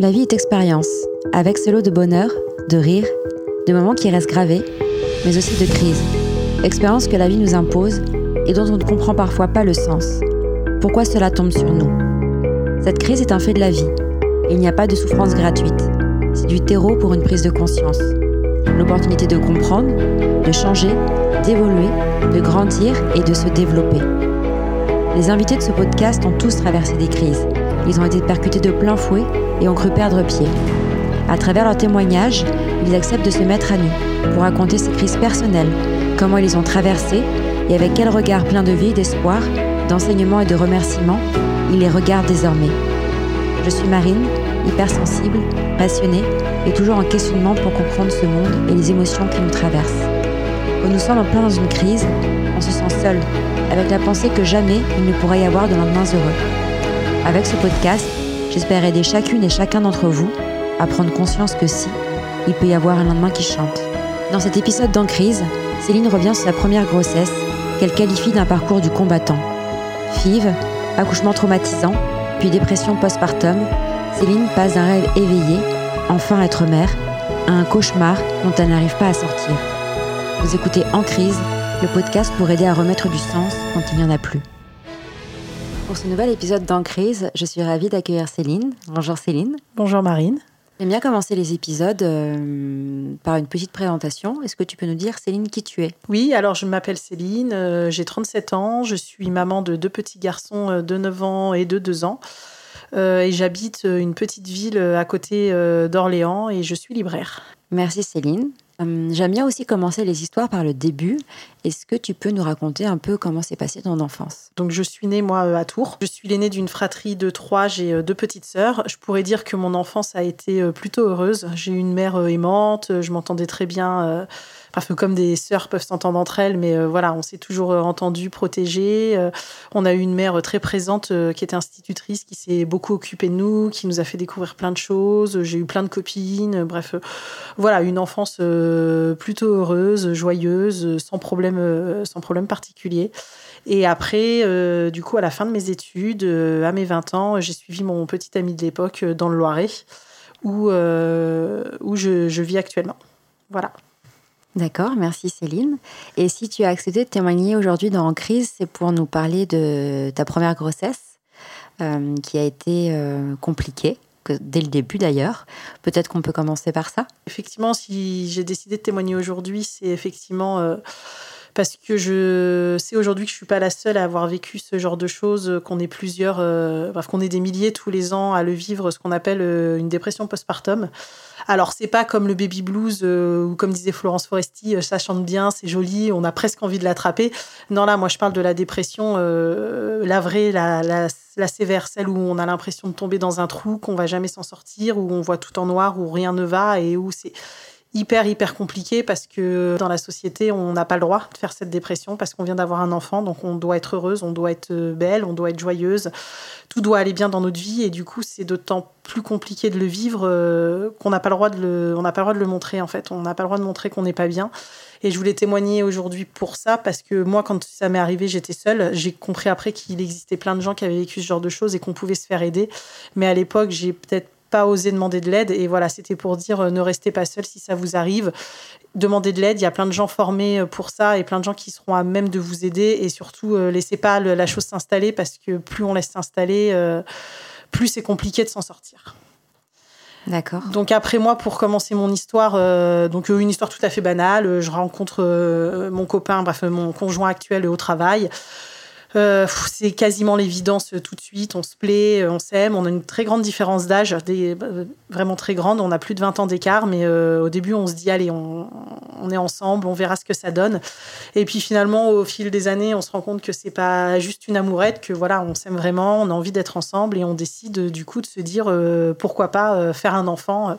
La vie est expérience, avec ce lot de bonheur, de rire, de moments qui restent gravés, mais aussi de crises. Expérience que la vie nous impose et dont on ne comprend parfois pas le sens. Pourquoi cela tombe sur nous? Cette crise est un fait de la vie. Il n'y a pas de souffrance gratuite. C'est du terreau pour une prise de conscience. L'opportunité de comprendre, de changer, d'évoluer, de grandir et de se développer. Les invités de ce podcast ont tous traversé des crises. Ils ont été percutés de plein fouet et ont cru perdre pied. À travers leurs témoignages, ils acceptent de se mettre à nu pour raconter ces crises personnelles, comment ils les ont traversées et avec quel regard plein de vie, d'espoir, d'enseignement et de remerciements ils les regardent désormais. Je suis Marine, hypersensible, passionnée et toujours en questionnement pour comprendre ce monde et les émotions qui nous traversent. Quand nous sommes en plein dans une crise, on se sent seul, avec la pensée que jamais il ne pourrait y avoir de lendemains heureux. Avec ce podcast, j'espère aider chacune et chacun d'entre vous à prendre conscience que si, il peut y avoir un lendemain qui chante. Dans cet épisode d'En crise, Céline revient sur sa première grossesse, qu'elle qualifie d'un parcours du combattant. FIV, accouchement traumatisant, puis dépression postpartum, Céline passe d'un rêve éveillé, enfin être mère, à un cauchemar dont elle n'arrive pas à sortir. Vous écoutez En crise, le podcast pour aider à remettre du sens quand il n'y en a plus. Pour ce nouvel épisode d'En crise, je suis ravie d'accueillir Céline. Bonjour Céline. Bonjour Marine. J'aime bien commencer les épisodes euh, par une petite présentation. Est-ce que tu peux nous dire, Céline, qui tu es? Oui, alors je m'appelle Céline, euh, j'ai 37 ans, je suis maman de deux petits garçons euh, de 9 ans et de 2 ans. et j'habite une petite ville à côté d'Orléans et je suis libraire. Merci Céline. Hum, j'aime bien aussi commencer les histoires par le début. Est-ce que tu peux nous raconter un peu comment s'est passée ton enfance? Donc je suis née moi à Tours. Je suis l'aînée d'une fratrie de trois. J'ai euh, deux petites sœurs. Je pourrais dire que mon enfance a été euh, plutôt heureuse. J'ai une mère euh, aimante. Je m'entendais très bien Enfin, comme des sœurs peuvent s'entendre entre elles, mais euh, voilà, on s'est toujours euh, entendu, protégé. Euh, on a eu une mère très présente qui était institutrice, qui s'est beaucoup occupée de nous, qui nous a fait découvrir plein de choses. J'ai eu plein de copines. Bref, voilà, une enfance plutôt heureuse, joyeuse, sans problème, sans problème particulier. Et après, du coup, à la fin de mes études, à mes 20 ans, j'ai suivi mon petit ami de l'époque dans le Loiret, où, où je vis actuellement. Voilà. D'accord, merci Céline. Et si tu as accepté de témoigner aujourd'hui dans En crise, c'est pour nous parler de ta première grossesse, euh, qui a été euh, compliquée, dès le début d'ailleurs. Peut-être qu'on peut commencer par ça Effectivement, si j'ai décidé de témoigner aujourd'hui, c'est effectivement... Euh, parce que je sais aujourd'hui que je suis pas la seule à avoir vécu ce genre de choses, qu'on est plusieurs, bref, qu'on est des milliers tous les ans à le vivre, ce qu'on appelle une dépression postpartum. Alors, c'est pas comme le baby blues euh, ou comme disait Florence Foresti, euh, ça chante bien, c'est joli, on a presque envie de l'attraper. Non, là, moi, je parle de la dépression, euh, la vraie, la, la, sévère, celle où on a l'impression de tomber dans un trou, qu'on va jamais s'en sortir, où on voit tout en noir, où rien ne va et où c'est hyper hyper compliqué parce que dans la société on n'a pas le droit de faire cette dépression parce qu'on vient d'avoir un enfant. Donc on doit être heureuse on doit être belle on doit être joyeuse. Tout doit aller bien dans notre vie et du coup c'est d'autant plus compliqué de le vivre euh, qu'on n'a pas le droit de le on pas le droit de le montrer en fait. On n'a pas le droit de montrer qu'on n'est pas bien. Et je voulais témoigner aujourd'hui pour ça parce que moi quand ça m'est arrivé j'étais seule. J'ai compris après qu'il existait plein de gens qui avaient vécu ce genre de choses et qu'on pouvait se faire aider. Mais à l'époque j'ai peut-être pas osé demander de l'aide. Et voilà, c'était pour dire euh, ne restez pas seul si ça vous arrive. Demandez de l'aide. Il y a plein de gens formés euh, pour ça et plein de gens qui seront à même de vous aider. Et surtout, euh, laissez pas la chose s'installer parce que plus on laisse s'installer, plus c'est compliqué de s'en sortir. D'accord. Donc après moi, pour commencer mon histoire, donc une histoire tout à fait banale. Je rencontre mon copain, bref mon conjoint actuel au travail. Euh, c'est quasiment l'évidence tout de suite. On se plaît, euh, on s'aime. On a une très grande différence d'âge, euh, vraiment très grande. On a plus de 20 ans d'écart, mais au début, on se dit allez, on, est ensemble, on verra ce que ça donne. Et puis finalement, au fil des années, on se rend compte que c'est pas juste une amourette, que voilà, on s'aime vraiment, on a envie d'être ensemble et on décide du coup de se dire pourquoi pas faire un enfant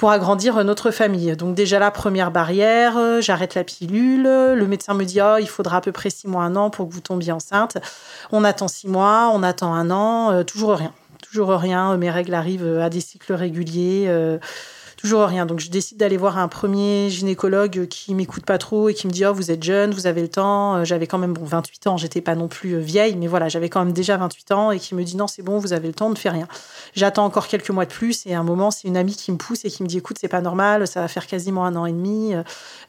pour agrandir notre famille. Donc déjà la première barrière, euh, j'arrête la pilule. Le médecin me dit oh, il faudra à peu près six mois, un an pour que vous tombiez enceinte. On attend six mois, on attend un an, euh, toujours rien, toujours rien. Mes règles arrivent à des cycles réguliers. Euh, toujours rien. Donc je décide d'aller voir un premier gynécologue qui m'écoute pas trop et qui me dit oh vous êtes jeune, vous avez le temps. J'avais quand même bon 28 ans, j'étais pas non plus vieille, mais voilà j'avais quand même déjà 28 ans et qui me dit non c'est bon vous avez le temps, ne fais rien. J'attends encore quelques mois de plus et à un moment c'est une amie qui me pousse et qui me dit écoute c'est pas normal, ça va faire quasiment un an et demi,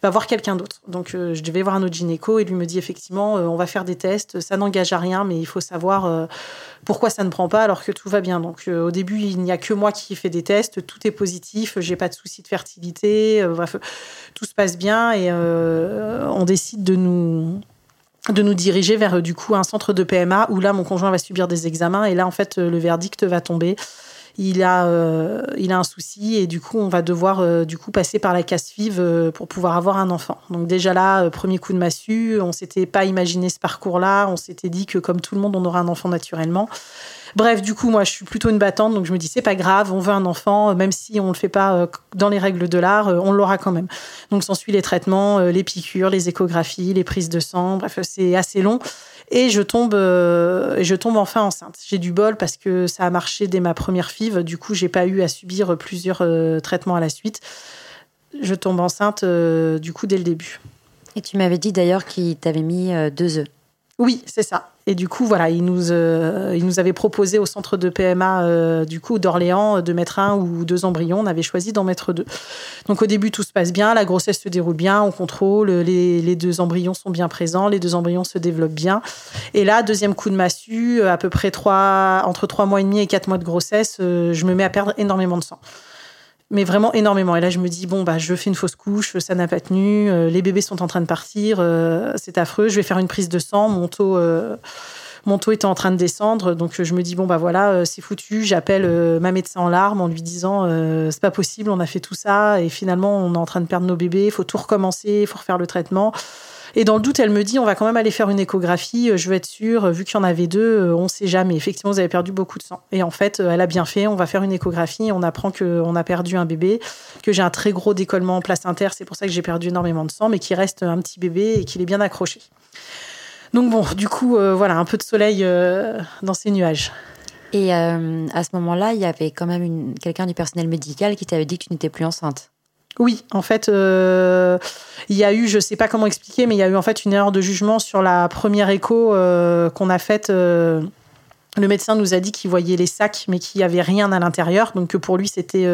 va voir quelqu'un d'autre. Donc je devais voir un autre gynéco et lui me dit effectivement on va faire des tests, ça n'engage à rien mais il faut savoir pourquoi ça ne prend pas alors que tout va bien. Donc euh, au début, il n'y a que moi qui fais des tests, tout est positif, j'ai pas de souci de fertilité, euh, bref, tout se passe bien et euh, on décide de nous de nous diriger vers du coup un centre de PMA où là mon conjoint va subir des examens et là en fait le verdict va tomber il a, euh, il a un souci et du coup, on va devoir du coup passer par la casse vive pour pouvoir avoir un enfant. Donc déjà là, premier coup de massue, on s'était pas imaginé ce parcours-là, on s'était dit que comme tout le monde, on aura un enfant naturellement. Bref, du coup, moi, je suis plutôt une battante, donc je me dis c'est pas grave, on veut un enfant, même si on le fait pas dans les règles de l'art, on l'aura quand même. Donc s'ensuit les traitements, les piqûres, les échographies, les prises de sang. Bref, c'est assez long. Et je tombe, euh, je tombe enfin enceinte. J'ai du bol parce que ça a marché dès ma première FIV. Du coup, j'ai pas eu à subir plusieurs euh, traitements à la suite. Je tombe enceinte euh, du coup dès le début. Et tu m'avais dit d'ailleurs qu'il t'avait mis deux œufs. Oui, c'est ça. Et du coup, voilà, il nous, euh, nous avait proposé au centre de PMA euh, du coup d'Orléans de mettre un ou deux embryons. On avait choisi d'en mettre deux. Donc au début, tout se passe bien, la grossesse se déroule bien, on contrôle, les, les, deux embryons sont bien présents, les deux embryons se développent bien. Et là, deuxième coup de massue, à peu près trois, entre trois mois et demi et quatre mois de grossesse, euh, je me mets à perdre énormément de sang mais vraiment énormément. Et là, je me dis, bon, bah, je fais une fausse couche, ça n'a pas tenu, euh, les bébés sont en train de partir, euh, c'est affreux, je vais faire une prise de sang, mon taux, euh, mon taux était en train de descendre, donc je me dis, bon, bah voilà, c'est foutu, j'appelle ma médecin en larmes en lui disant, c'est pas possible, on a fait tout ça, et finalement, on est en train de perdre nos bébés, il faut tout recommencer, il faut refaire le traitement. Et dans le doute, elle me dit, on va quand même aller faire une échographie, euh, je veux être sûre, vu qu'il y en avait deux, euh, on ne sait jamais. Effectivement, vous avez perdu beaucoup de sang. Et en fait, euh, elle a bien fait, on va faire une échographie, on apprend qu'on a perdu un bébé, que j'ai un très gros décollement en placentaire, c'est pour ça que j'ai perdu énormément de sang, mais qu'il reste un petit bébé et qu'il est bien accroché. Donc bon, du coup, voilà, un peu de soleil dans ces nuages. Et à ce moment-là, il y avait quand même quelqu'un du personnel médical qui t'avait dit que tu n'étais plus enceinte. Oui, en fait, euh, il y a eu, je sais pas comment expliquer, mais il y a eu en fait une erreur de jugement sur la première écho euh, qu'on a faite. Euh, le médecin nous a dit qu'il voyait les sacs, mais qu'il n'y avait rien à l'intérieur. Donc, pour lui, c'était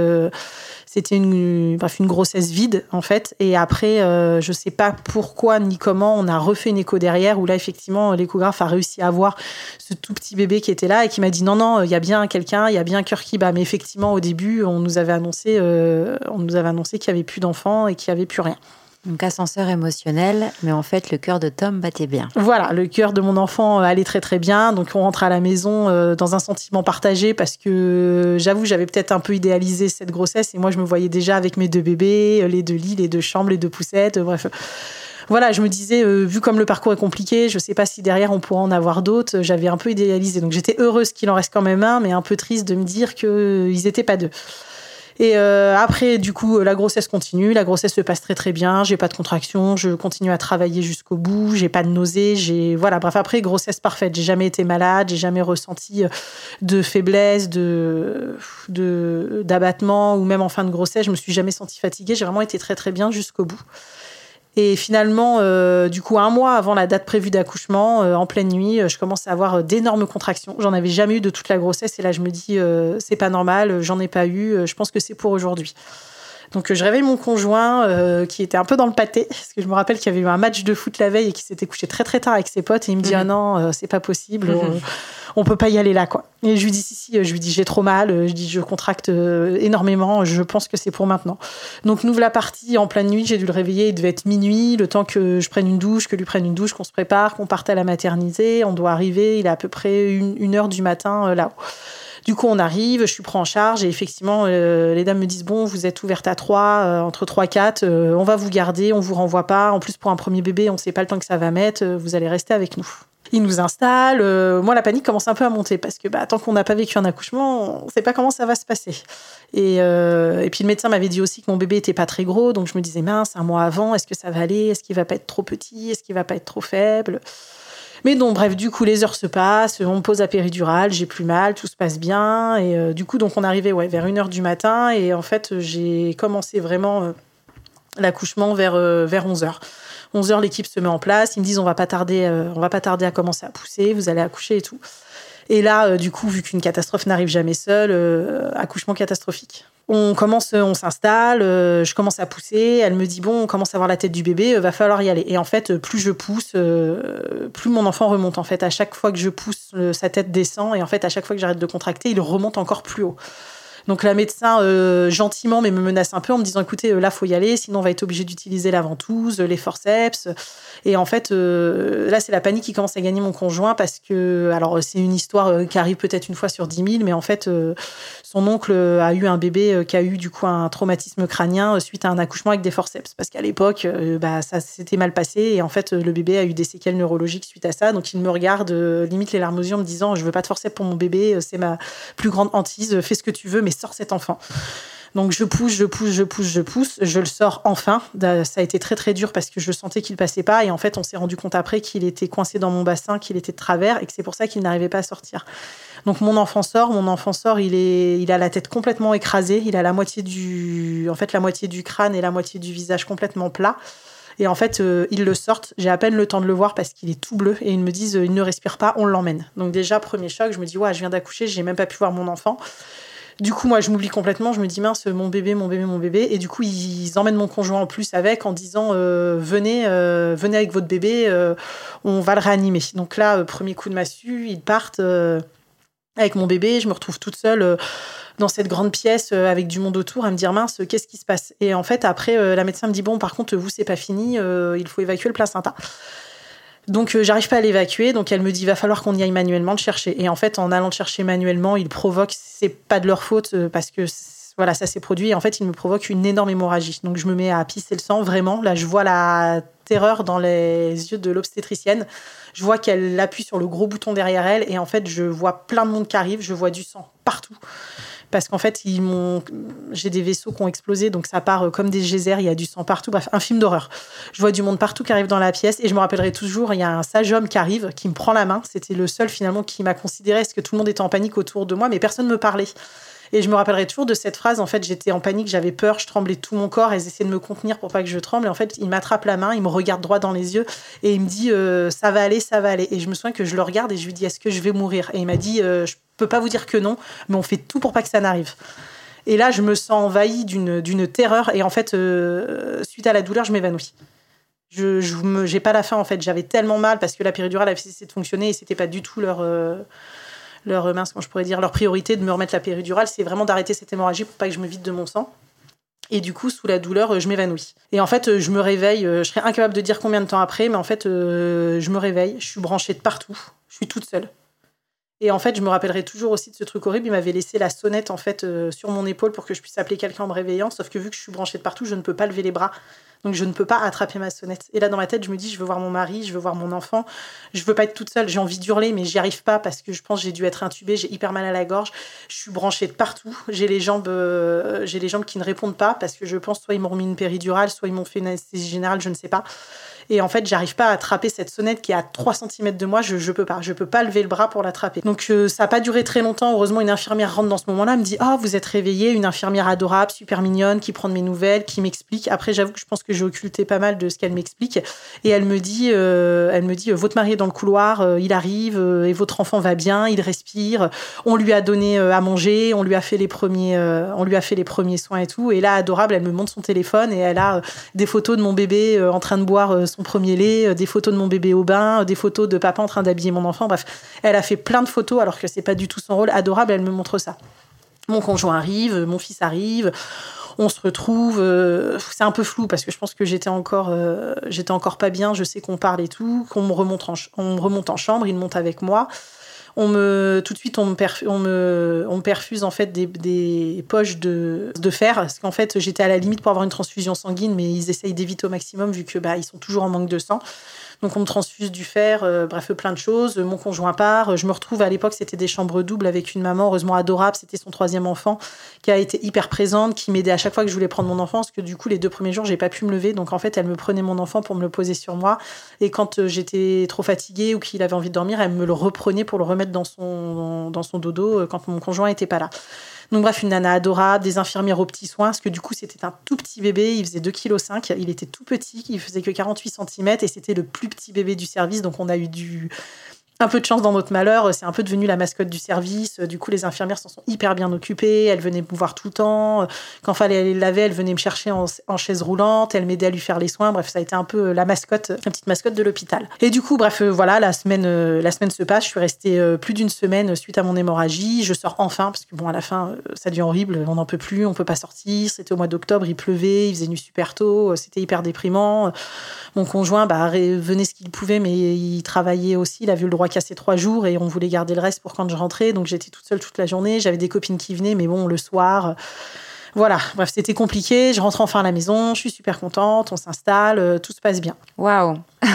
c'était une, grossesse vide, en fait. Et après, je ne sais pas pourquoi ni comment, on a refait une écho derrière, où là, effectivement, l'échographe a réussi à voir ce tout petit bébé qui était là et qui m'a dit non, non, il y a bien quelqu'un, il y a bien un cœur qui. Mais effectivement, au début, on nous avait annoncé, on nous avait annoncé qu'il n'y avait plus d'enfants et qu'il n'y avait plus rien. Donc ascenseur émotionnel, mais en fait le cœur de Tom battait bien. Voilà, le cœur de mon enfant allait très très bien. Donc on rentre à la maison euh, dans un sentiment partagé parce que j'avoue j'avais peut-être un peu idéalisé cette grossesse et moi je me voyais déjà avec mes deux bébés, euh, les deux lits, les deux chambres, les deux poussettes, euh, bref. Voilà, je me disais, vu comme le parcours est compliqué, je ne sais pas si derrière on pourra en avoir d'autres. J'avais un peu idéalisé. Donc j'étais heureuse qu'il en reste quand même un, mais un peu triste de me dire qu'ils n'étaient pas deux. Et euh, après, du coup, la grossesse continue. La grossesse se passe très très bien. J'ai pas de contraction. Je continue à travailler jusqu'au bout. J'ai pas de nausées. J'ai voilà. Bref, après grossesse parfaite. J'ai jamais été malade. J'ai jamais ressenti euh, de faiblesse, de d'abattement ou même en fin de grossesse, je me suis jamais sentie fatiguée. J'ai vraiment été très très bien jusqu'au bout. Et finalement, euh, du coup, un mois avant la date prévue d'accouchement, euh, en pleine nuit, euh, je commence à avoir d'énormes contractions. J'en avais jamais eu de toute la grossesse. Et là, je me dis, c'est pas normal, j'en ai pas eu. je pense que c'est pour aujourd'hui. Donc je réveille mon conjoint qui était un peu dans le pâté parce que je me rappelle qu'il y avait eu un match de foot la veille et qu'il s'était couché très très tard avec ses potes et il me dit mhm. ah non c'est pas possible mhm on peut pas y aller là, quoi. Et je lui dis, si, si, je lui dis, j'ai trop mal, je dis, je contracte euh, énormément, je pense que c'est pour maintenant. Donc, nous la partie en pleine nuit, j'ai dû le réveiller, il devait être minuit, le temps que je prenne une douche, que lui prenne une douche, qu'on se prépare, qu'on parte à la maternité, on doit arriver, il est à peu près une, heure du matin euh, là-haut. Du coup, on arrive, je suis pris en charge et effectivement, euh, les dames me disent bon, vous êtes ouverte à 3, entre 3 et 4, on va vous garder, on vous renvoie pas. En plus, pour un premier bébé, on ne sait pas le temps que ça va mettre, vous allez rester avec nous. Il nous installe. Euh, moi, la panique commence un peu à monter parce que bah, tant qu'on n'a pas vécu un accouchement, on ne sait pas comment ça va se passer. Et, euh, et puis le médecin m'avait dit aussi que mon bébé était pas très gros, donc je me disais mince, un mois avant, est-ce que ça va aller? Est-ce qu'il va pas être trop petit? Est-ce qu'il va pas être trop faible? Mais donc, bref, du coup, les heures se passent, on me pose la péridurale, j'ai plus mal, tout se passe bien. Et euh, du coup, donc, on arrivait vers 1h du matin. Et en fait, j'ai commencé vraiment euh, l'accouchement vers, euh, vers 11h. 11h, l'équipe se met en place. Ils me disent, on va pas tarder, on va pas tarder à commencer à pousser, vous allez accoucher et tout. Et là, du coup, vu qu'une catastrophe n'arrive jamais seule, accouchement catastrophique. On commence, on s'installe, euh, je commence à pousser. Elle me dit bon, on commence à voir la tête du bébé, euh, va falloir y aller. Et en fait, plus je pousse, euh, plus mon enfant remonte. En fait, à chaque fois que je pousse, sa tête descend. Et en fait, à chaque fois que j'arrête de contracter, il remonte encore plus haut. Donc la médecin, gentiment, mais me menace un peu en me disant écoutez, là, faut y aller, sinon on va être obligé d'utiliser la ventouse, les forceps. Et en fait, là, c'est la panique qui commence à gagner mon conjoint parce que, alors, c'est une histoire qui arrive peut-être une fois sur dix mille, mais en fait, son oncle a eu un bébé euh, qui a eu du coup un traumatisme crânien euh, suite à un accouchement avec des forceps. Parce qu'à l'époque, euh, bah, ça s'était mal passé et en fait, le bébé a eu des séquelles neurologiques suite à ça. Donc il me regarde, limite les larmes aux yeux, en me disant Je veux pas de forceps pour mon bébé, c'est ma plus grande hantise, fais ce que tu veux, mais sors cet enfant. Donc je pousse, je pousse, je pousse, je pousse, je le sors enfin. Ça a été très très dur parce que je sentais qu'il passait pas et en fait on s'est rendu compte après qu'il était coincé dans mon bassin, qu'il était de travers et que c'est pour ça qu'il n'arrivait pas à sortir. Donc mon enfant sort, mon enfant sort, il est, il a la tête complètement écrasée, il a la moitié du, en fait la moitié du crâne et la moitié du visage complètement plat. Et en fait, euh, ils le sortent. J'ai à peine le temps de le voir parce qu'il est tout bleu. Et ils me disent, euh, il ne respire pas, on l'emmène. Donc déjà, premier choc, je me dis, ouais, je viens d'accoucher, j'ai même pas pu voir mon enfant. Du coup, moi, je m'oublie complètement. Je me dis, mince, mon bébé, mon bébé, mon bébé. Et du coup, ils emmènent mon conjoint en plus avec en disant, euh, venez, venez avec votre bébé, on va le réanimer. Donc là, premier coup de massue, ils partent avec mon bébé, je me retrouve toute seule euh, dans cette grande pièce euh, avec du monde autour à me dire mince, qu'est-ce qui se passe? Et en fait, après, euh, la médecin me dit bon, par contre, vous, c'est pas fini, il faut évacuer le placenta. Donc, j'arrive pas à l'évacuer, donc elle me dit va falloir qu'on y aille manuellement le chercher. Et en fait, en allant le chercher manuellement, il provoque, c'est pas de leur faute parce que voilà, ça s'est produit. Et en fait, il me provoque une énorme hémorragie. Donc, je me mets à pisser le sang, vraiment. Là, je vois la terreur dans les yeux de l'obstétricienne. Je vois qu'elle appuie sur le gros bouton derrière elle et en fait, je vois plein de monde qui arrive, je vois du sang partout. Parce qu'en fait, j'ai des vaisseaux qui ont explosé, donc ça part euh, comme des geysers, il y a du sang partout. Bref, un film d'horreur. Je vois du monde partout qui arrive dans la pièce et je me rappellerai toujours, il y a un sage homme qui arrive, qui me prend la main. C'était le seul finalement qui m'a considéré, parce que tout le monde était en panique autour de moi, mais personne ne me parlait. Et je me rappellerai toujours de cette phrase. En fait, j'étais en panique, j'avais peur, je tremblais tout mon corps. Ils essayaient de me contenir pour pas que je tremble. Et en fait, il m'attrape la main, il me regarde droit dans les yeux et il me dit euh, ça va aller, ça va aller. Et je me souviens que je le regarde et je lui dis est-ce que je vais mourir? Et il m'a dit euh, je peux pas vous dire que non, mais on fait tout pour pas que ça n'arrive. Et là, je me sens envahie d'une terreur. Et en fait, euh, suite à la douleur, je m'évanouis. Je, je j'ai pas la fin en fait. J'avais tellement mal parce que la péridurale avait cessé de fonctionner et c'était pas du tout leur leur mince, je pourrais dire, leur priorité de me remettre la péridurale, c'est vraiment d'arrêter cette hémorragie pour pas que je me vide de mon sang. Et du coup, sous la douleur, je m'évanouis. Et en fait, je me réveille, je serais incapable de dire combien de temps après, mais en fait, euh, je me réveille, je suis branchée de partout, je suis toute seule. Et en fait, je me rappellerai toujours aussi de ce truc horrible. Il m'avait laissé la sonnette en fait euh, sur mon épaule pour que je puisse appeler quelqu'un en me réveillant. Sauf que vu que je suis branchée de partout, je ne peux pas lever les bras. Donc je ne peux pas attraper ma sonnette. Et là, dans ma tête, je me dis, je veux voir mon mari, je veux voir mon enfant. Je veux pas être toute seule. J'ai envie d'hurler, mais j'y arrive pas parce que je pense que j'ai dû être intubée. J'ai hyper mal à la gorge. Je suis branchée de partout. J'ai les jambes, euh, j'ai les jambes qui ne répondent pas parce que je pense soit ils m'ont remis une péridurale, soit ils m'ont fait une anesthésie générale, je ne sais pas. Et en fait, j'arrive pas à attraper cette sonnette qui est à 3 cm de moi. Je, je peux pas. Je peux pas lever le bras pour l'attraper. Donc, euh, ça a pas duré très longtemps. Heureusement, une infirmière rentre dans ce moment-là, me dit Ah, vous êtes réveillée. Une infirmière adorable, super mignonne, qui prend de mes nouvelles, qui m'explique. Après, j'avoue que je pense j'ai occulté pas mal de ce qu'elle m'explique. Et elle me dit euh, elle me dit Votre mari est dans le couloir, euh, il arrive, et votre enfant va bien, il respire. On lui a donné à manger, on lui a fait les premiers, on lui a fait les premiers soins et tout. Et là, adorable, elle me montre son téléphone et elle a des photos de mon bébé en train de boire premier lait, euh, des photos de mon bébé au bain, euh, des photos de papa en train d'habiller mon enfant. Bref, elle a fait plein de photos alors que c'est pas du tout son rôle. Adorable, elle me montre ça. Mon conjoint arrive, mon fils arrive on se retrouve. Euh, c'est un peu flou parce que je pense que j'étais encore, j'étais encore pas bien. Je sais qu'on parle et tout, qu'on me remonte en, on remonte en chambre, il monte avec moi. On me, tout de suite, on me, me, on perfuse en fait des, poches de, de, fer, parce qu'en fait, j'étais à la limite pour avoir une transfusion sanguine, mais ils essayent d'éviter au maximum vu que bah, ils sont toujours en manque de sang. Donc on me transfuse du fer, euh, bref, plein de choses. Mon conjoint part. Je me retrouve à l'époque, c'était des chambres doubles avec une maman, heureusement adorable, c'était son troisième enfant, qui a été hyper présente, qui m'aidait à chaque fois que je voulais prendre mon enfant, parce que du coup, les deux premiers jours, j'ai pas pu me lever. Donc en fait, elle me prenait mon enfant pour me le poser sur moi. Et quand euh, j'étais trop fatiguée ou qu'il avait envie de dormir, elle me le reprenait pour le remettre dans son, dans son dodo euh, quand mon conjoint était pas là. Donc bref, une nana adorable, des infirmières aux petits soins, parce que du coup, c'était un tout petit bébé, il faisait 2,5 kg, il était tout petit, il faisait que 48 cm, et c'était le plus petit bébé du service, donc on a eu du un peu de chance dans notre malheur, c'est un peu devenu la mascotte du service. Du coup, les infirmières s'en sont hyper bien occupées. Elles venaient me voir tout le temps. Quand fallait aller le laver, elles venaient me chercher en, chaise roulante. Elles m'aidaient à lui faire les soins. Bref, ça a été un peu la mascotte, la petite mascotte de l'hôpital. Et du coup, bref, euh, voilà, la semaine, euh, la semaine se passe. Je suis restée euh, plus d'une semaine suite à mon hémorragie. Je sors enfin parce que bon, à la fin, ça devient horrible. On n'en peut plus, on peut pas sortir. C'était au mois d'octobre, il pleuvait, il faisait nuit super tôt. C'était hyper déprimant. Mon conjoint, bah, venait ce qu'il pouvait, mais il travaillait aussi. Il a vu le droit casser trois jours et on voulait garder le reste pour quand je rentrais. Donc j'étais toute seule toute la journée. J'avais des copines qui venaient, mais bon, le soir. Voilà, bref, c'était compliqué. Je rentre enfin à la maison, je suis super contente, on s'installe, euh, tout se passe bien. Waouh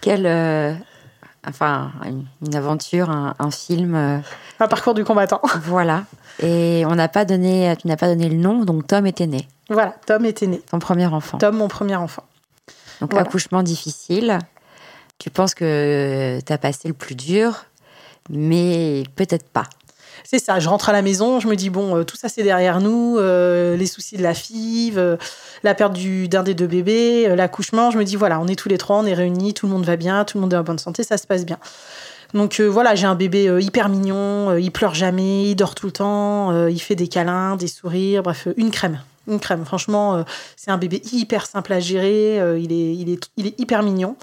Quelle. Euh, enfin, une aventure, un, film. Euh, un parcours du combattant. Voilà. Et on n'a pas donné, tu n'as pas donné le nom, donc Tom était né. Voilà, Tom était né. Ton premier enfant. Tom, mon premier enfant. Donc, accouchement difficile. Tu penses que tu as passé le plus dur, mais peut-être pas. C'est ça, je rentre à la maison, je me dis, bon, euh, tout ça c'est derrière nous, euh, les soucis de la FIV, euh, la perte d'un des deux bébés, l'accouchement, je me dis, voilà, on est tous les trois, on est réunis, tout le monde va bien, tout le monde est en bonne santé, ça se passe bien. Donc voilà, j'ai un bébé hyper mignon, il pleure jamais, il dort tout le temps, il fait des câlins, des sourires, bref, une crème une crème. Franchement, c'est un bébé hyper simple à gérer. il, est, il, est, il est hyper mignon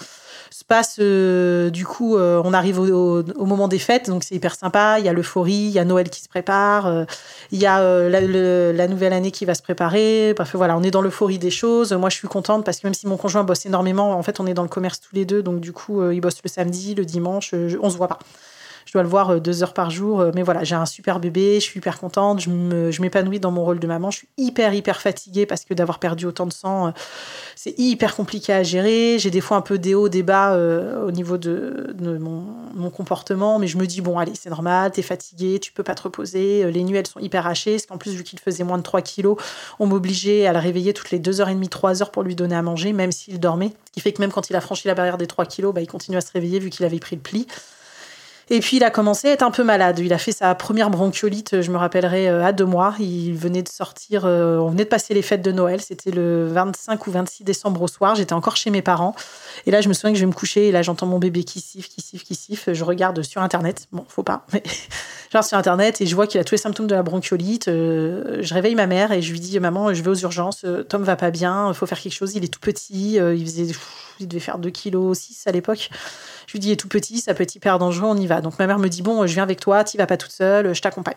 se passe, euh, du coup, euh, on arrive au, moment des fêtes, donc c'est hyper sympa. Il y a l'euphorie, il y a Noël qui se prépare, euh, il y a la, nouvelle année qui va se préparer. Voilà, on est dans l'euphorie des choses. Moi, je suis contente parce que même si mon conjoint bosse énormément, en fait, on est dans le commerce tous les deux, donc du coup, il bosse le samedi, le dimanche, on se voit pas. Je dois le voir euh, deux heures par jour. Euh, mais voilà, j'ai un super bébé, je suis hyper contente, je, m'épanouis dans mon rôle de maman. Je suis hyper, hyper fatiguée parce que d'avoir perdu autant de sang, euh, c'est hyper compliqué à gérer. J'ai des fois un peu des hauts, des bas au niveau de, mon, comportement, mais je me dis, bon, allez, c'est normal, t'es fatiguée, tu peux pas te reposer. Les nuits, elles sont hyper hachées, parce qu'en plus, vu qu'il faisait moins de 3 kilos, on m'obligeait à le réveiller toutes les 2h30, 3 heures pour lui donner à manger, même s'il dormait. Ce qui fait que même quand il a franchi la barrière des 3 kilos, bah, il continue à se réveiller vu qu'il avait pris le pli. Et puis il a commencé à être un peu malade. Il a fait sa première bronchiolite, je me rappellerai, euh, à deux mois. Il venait de sortir, euh, on venait de passer les fêtes de Noël. C'était le 25 ou 26 décembre au soir. J'étais encore chez mes parents. Et là, je me souviens que je vais me coucher et là, j'entends mon bébé qui siffle, qui siffle, qui siffle. Je regarde sur Internet. Bon, faut pas, mais genre sur Internet et je vois qu'il a tous les symptômes de la bronchiolite. Euh, je réveille ma mère et je lui dis Maman, je vais aux urgences. Tom va pas bien. Il faut faire quelque chose. Il est tout petit. il faisait, il devait faire 2 kg 6 à l'époque. Je lui dis, il est tout petit, ça peut être hyper dangereux, on y va. Donc ma mère me dit, bon, je viens avec toi, tu vas pas toute seule, je t'accompagne.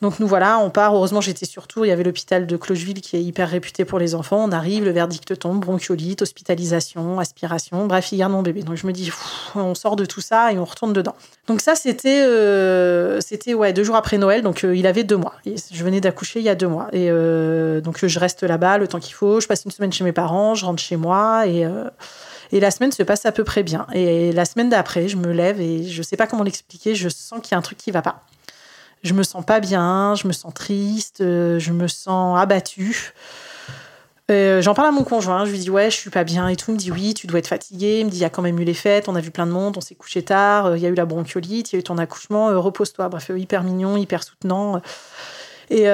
Donc nous voilà, on part. Heureusement, j'étais sur Tours. Il y avait l'hôpital de Clocheville qui est hyper réputé pour les enfants. On arrive, le verdict tombe, bronchiolite, hospitalisation, aspiration. Bref, il garde mon bébé. Donc je me dis, on sort de tout ça et on retourne dedans. Donc ça, c'était euh, c'était ouais deux jours après Noël. Donc euh, il avait deux mois. je venais d'accoucher il y a deux mois. Et euh, donc je reste là-bas le temps qu'il faut. Je passe une semaine chez mes parents, je rentre chez moi et et la semaine se passe à peu près bien. Et la semaine d'après, je me lève et je sais pas comment l'expliquer, je sens qu'il y a un truc qui va pas. Je me sens pas bien, je me sens triste, euh, je me sens abattue. Euh, j'en parle à mon conjoint, je lui dis ouais, je suis pas bien et tout. Il me dit oui, tu dois être fatigué. Il me dit il y a quand même eu les fêtes, on a vu plein de monde, on s'est couché tard, euh, il y a eu la bronchiolite, il y a eu ton accouchement, repose-toi. Bref, hyper mignon, hyper soutenant. Et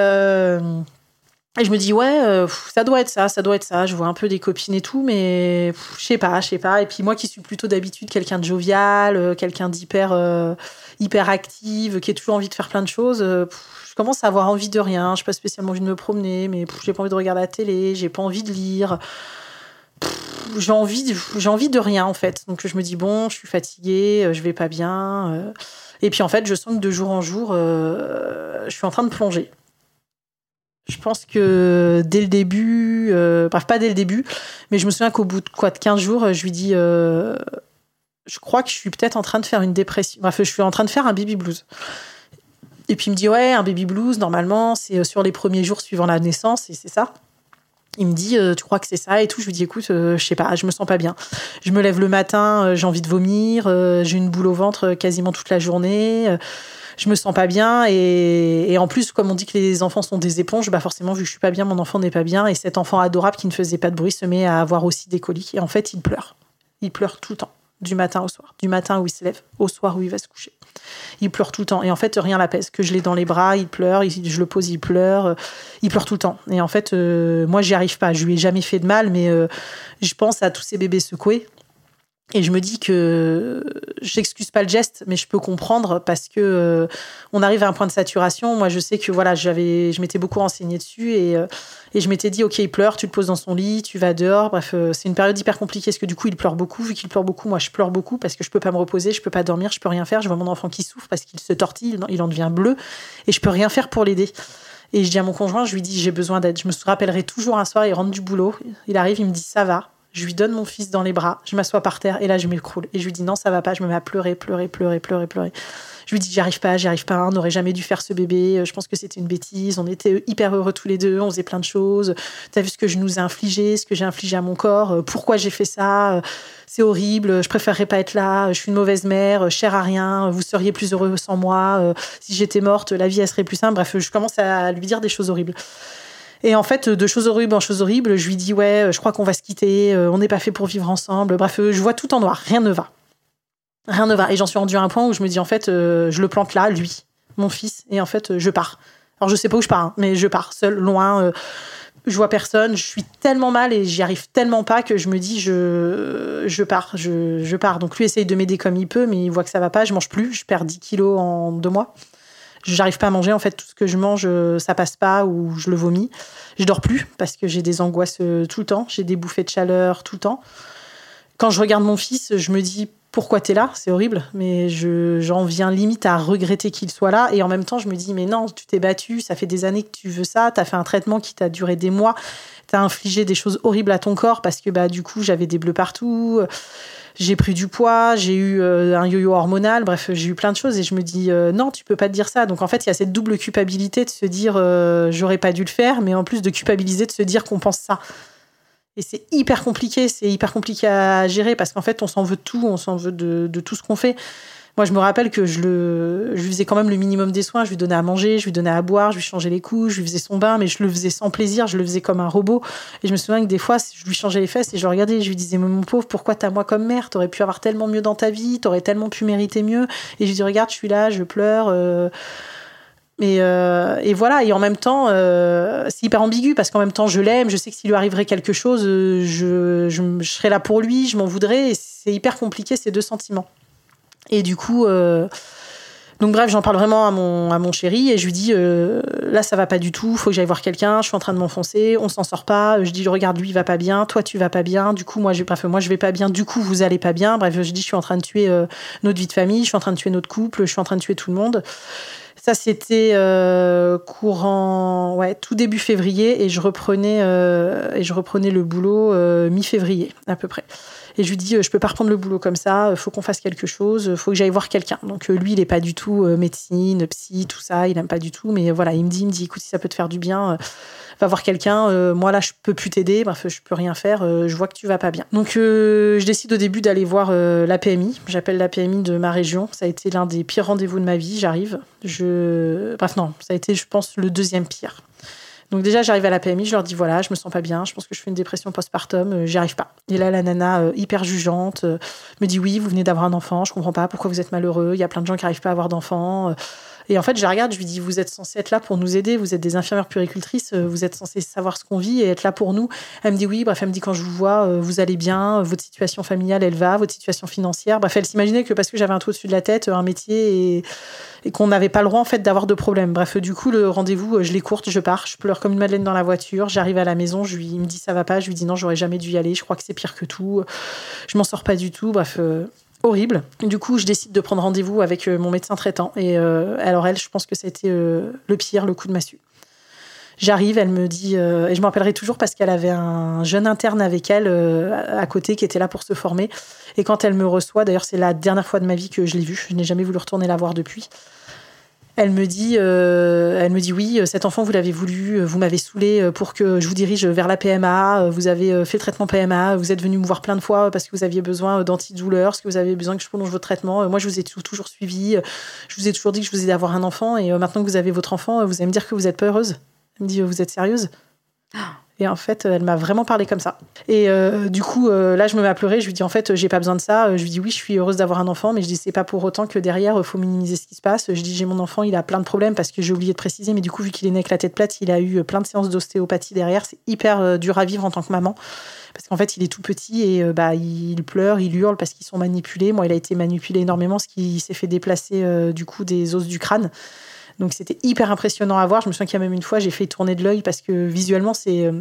et je me dis, ouais, euh, ça doit être ça, ça doit être ça. Je vois un peu des copines et tout, mais je sais pas, je sais pas. Et puis moi qui suis plutôt d'habitude quelqu'un de jovial, euh, quelqu'un d'hyper euh, hyper active, qui a toujours envie de faire plein de choses, je commence à avoir envie de rien. Je pas spécialement envie de me promener, mais j'ai pas envie de regarder la télé, j'ai pas envie de lire. J'ai envie, envie de rien en fait. Donc je me dis, bon, je suis fatiguée, je vais pas bien. Et puis en fait, je sens que de jour en jour, je suis en train de plonger. Je pense que dès le début, euh, bref, pas dès le début, mais je me souviens qu'au bout de quoi, de 15 jours, je lui dis euh, je crois que je suis peut-être en train de faire une dépression. Bref, je suis en train de faire un baby blues. Et puis il me dit ouais, un baby blues normalement c'est sur les premiers jours suivant la naissance et c'est ça. Il me dit, tu crois que c'est ça et tout. Je lui dis, écoute, je sais pas, je me sens pas bien. Je me lève le matin, j'ai envie de vomir, j'ai une boule au ventre quasiment toute la journée je me sens pas bien. Et, en plus, comme on dit que les enfants sont des éponges, bah forcément, vu que je suis pas bien, mon enfant n'est pas bien. Et cet enfant adorable qui ne faisait pas de bruit se met à avoir aussi des coliques. Et en fait, il pleure. Il pleure tout le temps, du matin au soir. Du matin où il se lève, au soir où il va se coucher. Il pleure tout le temps. Et en fait, rien l'apaise. Que je l'ai dans les bras, il pleure. Je le pose, il pleure. Il pleure tout le temps. Et en fait, euh, moi, j'y arrive pas. Je lui ai jamais fait de mal, mais euh, je pense à tous ces bébés secoués et je me dis que j'excuse pas le geste, mais je peux comprendre parce que euh, on arrive à un point de saturation. Moi, je sais que voilà, j'avais, je m'étais beaucoup renseignée dessus et, euh, et je m'étais dit, ok, il pleure, tu le poses dans son lit, tu vas dehors. Bref, euh, c'est une période hyper compliquée parce que du coup, il pleure beaucoup. Vu qu'il pleure beaucoup, moi, je pleure beaucoup parce que je peux pas me reposer, je peux pas dormir, je peux rien faire. Je vois mon enfant qui souffre parce qu'il se tortille, il en devient bleu et je peux rien faire pour l'aider. Et je dis à mon conjoint, je lui dis, j'ai besoin d'aide. Je me rappellerai toujours un soir, il rentre du boulot, il arrive, il me dit, ça va. Je lui donne mon fils dans les bras, je m'assois par terre et là je m'écroule. Et je lui dis non, ça va pas, je me mets à pleurer, pleurer, pleurer, pleurer, pleurer. Je lui dis j'y arrive pas, j'y arrive pas, on n'aurait jamais dû faire ce bébé, je pense que c'était une bêtise, on était hyper heureux tous les deux, on faisait plein de choses. T'as vu ce que je nous ai infligé, ce que j'ai infligé à mon corps, pourquoi j'ai fait ça, c'est horrible, je préférerais pas être là, je suis une mauvaise mère, chère à rien, vous seriez plus heureux sans moi, si j'étais morte, la vie elle serait plus simple. Bref, je commence à lui dire des choses horribles. Et en fait, de choses horribles en choses horribles, je lui dis ouais, je crois qu'on va se quitter, euh, on n'est pas fait pour vivre ensemble. Bref, euh, je vois tout en noir, rien ne va. Rien ne va. Et j'en suis rendu à un point où je me dis en fait, euh, je le plante là, lui, mon fils, et en fait, je pars. Alors je sais pas où je pars, hein, mais je pars seul, loin. je vois personne, je suis tellement mal et j'y arrive tellement pas que je me dis je, je pars, je, je pars. Donc lui essaye de m'aider comme il peut, mais il voit que ça va pas, je mange plus, je perds 10 kilos en deux mois j'arrive pas à manger. En fait, tout ce que je mange, euh, ça passe pas ou je le vomis. Je dors plus parce que j'ai des angoisses euh, tout le temps. J'ai des bouffées de chaleur tout le temps. Quand je regarde mon fils, je me dis pourquoi tu es là? C'est horrible, mais j'en viens limite à regretter qu'il soit là. Et en même temps, je me dis, mais non, tu t'es battu, ça fait des années que tu veux ça, tu as fait un traitement qui t'a duré des mois, tu as infligé des choses horribles à ton corps parce que bah, du coup, j'avais des bleus partout j'ai pris du poids, j'ai eu euh, un yo-yo hormonal, bref, j'ai eu plein de choses et je me dis euh, non, tu peux pas te dire ça. Donc en fait, il y a cette double culpabilité de se dire euh, j'aurais pas dû le faire, mais en plus de culpabiliser de se dire qu'on pense ça. Et c'est hyper compliqué, c'est hyper compliqué à gérer parce qu'en fait, on s'en veut tout, on s'en veut de, tout ce qu'on fait. Moi, je me rappelle que je, lui faisais quand même le minimum des soins. Je lui donnais à manger, je lui donnais à boire, je lui changeais les couches, je lui faisais son bain, mais je le faisais sans plaisir, je le faisais comme un robot. Et je me souviens que des fois, je lui changeais les fesses et je regardais, je lui disais, mon pauvre, pourquoi t'as moi comme mère? T'aurais pu avoir tellement mieux dans ta vie, t'aurais tellement pu mériter mieux. Et je lui dis, regarde, je suis là, je pleure. Euh, et, euh, et, voilà, et en même temps, euh, c'est hyper ambigu parce qu'en même temps, je l'aime, je sais que s'il lui arriverait quelque chose, je, je, je serais là pour lui, je m'en voudrais. Et c'est hyper compliqué ces deux sentiments. Et du coup, euh, donc bref, j'en parle vraiment à mon, à mon chéri et je lui dis euh, là ça va pas du tout, faut que j'aille voir quelqu'un, je suis en train de m'enfoncer, on s'en sort pas. Je dis regarde lui il va pas bien, toi tu vas pas bien, du coup moi je moi je vais pas bien, du coup vous allez pas bien. Bref, je dis je suis en train de tuer euh, notre vie de famille, je suis en train de tuer notre couple, je suis en train de tuer tout le monde. Ça, c'était courant, ouais, tout début février, et je reprenais, et je reprenais le boulot mi-février à peu près. Et je lui dis, euh, je peux pas reprendre le boulot comme ça, euh, faut qu'on fasse quelque chose, euh, faut que j'aille voir quelqu'un. Donc lui, il est pas du tout médecine, psy, tout ça, il aime pas du tout. Mais voilà, il me dit, écoute, si ça peut te faire du bien, va voir quelqu'un. moi là, je peux plus t'aider, bref, je peux rien faire. je vois que tu vas pas bien. Donc je décide au début d'aller voir la PMI. J'appelle la PMI de ma région. Ça a été l'un des pires rendez-vous de ma vie. J'arrive. Je, bref, non, ça a été, je pense, le deuxième pire. Donc déjà, j'arrive à la PMI, je leur dis voilà, je me sens pas bien, je pense que je fais une dépression postpartum, euh, j'y arrive pas. Et là, la nana, euh, hyper jugeante, euh, me dit oui, vous venez d'avoir un enfant, je comprends pas pourquoi vous êtes malheureux, il y a plein de gens qui arrivent pas à avoir d'enfants. Et en fait, je la regarde, je lui dis Vous êtes censés être là pour nous aider, vous êtes des infirmières puricultrices, euh, vous êtes censés savoir ce qu'on vit et être là pour nous. Elle me dit Oui, bref, elle me dit Quand je vous vois, euh, vous allez bien, votre situation familiale, elle va, votre situation financière. Bref, elle s'imaginait que parce que j'avais un toit au-dessus de la tête, un métier et, qu'on n'avait pas le droit en fait d'avoir de problème. Bref, du coup, le rendez-vous, euh, je l'écourte, je pars, je pleure comme une madeleine dans la voiture, j'arrive à la maison, je lui, il me dit Ça va pas, je lui dis Non, j'aurais jamais dû y aller, je crois que c'est pire que tout, je m'en sors pas du tout. Bref horrible. Du coup, je décide de prendre rendez-vous avec euh, mon médecin traitant. Et euh, alors, elle, je pense que ça a été euh, le pire, le coup de massue. J'arrive, elle me dit, euh, et je m'en rappellerai toujours parce qu'elle avait un jeune interne avec elle à côté qui était là pour se former. Et quand elle me reçoit, d'ailleurs c'est la dernière fois de ma vie que je l'ai vue, je n'ai jamais voulu retourner la voir depuis. Elle me dit, euh, elle me dit oui, cet enfant vous l'avez voulu, vous m'avez saoulé pour que je vous dirige vers la PMA. Vous avez fait le traitement PMA, vous êtes venu me voir plein de fois parce que vous aviez besoin d'antidouleurs, parce que vous avez besoin que je prolonge votre traitement. Moi, je vous ai toujours suivi, je vous ai toujours dit que je vous aidais à avoir un enfant, et maintenant que vous avez votre enfant, vous allez me dire que vous n'êtes pas heureuse. Elle me dit Vous êtes sérieuse? Et en fait, elle m'a vraiment parlé comme ça. Et euh, du coup, euh, là, je me mets à pleurer. Je lui dis en fait, j'ai pas besoin de ça. Je lui dis oui, je suis heureuse d'avoir un enfant, mais je dis c'est pas pour autant que derrière, faut minimiser ce qui se passe. Je dis j'ai mon enfant, il a plein de problèmes parce que j'ai oublié de préciser, mais du coup, vu qu'il est né avec la tête plate, il a eu plein de séances d'ostéopathie derrière. C'est hyper euh, dur à vivre en tant que maman parce qu'en fait, il est tout petit et bah, il pleure, il hurle parce qu'ils sont manipulés. Moi, il a été manipulé énormément, ce qui s'est fait déplacer du coup des os du crâne. Donc c'était hyper impressionnant à voir. Je me souviens qu'il y a même une fois, j'ai fait tourner de l'œil parce que visuellement, c'est. Euh,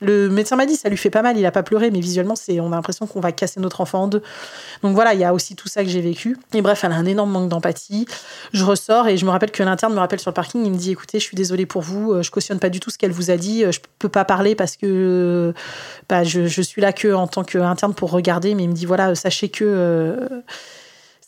le médecin m'a dit, ça lui fait pas mal, il a pas pleuré, mais visuellement, c'est, on a l'impression qu'on va casser notre enfant en deux. Donc voilà, il y a aussi tout ça que j'ai vécu. Et bref, elle a un énorme manque d'empathie. Je ressors et je me rappelle que l'interne me rappelle sur le parking, il me dit, écoutez, je suis désolée pour vous, euh, je cautionne pas du tout ce qu'elle vous a dit, euh, je peux pas parler parce que bah, je, suis là que en tant qu'interne pour regarder, mais il me dit, voilà, sachez que.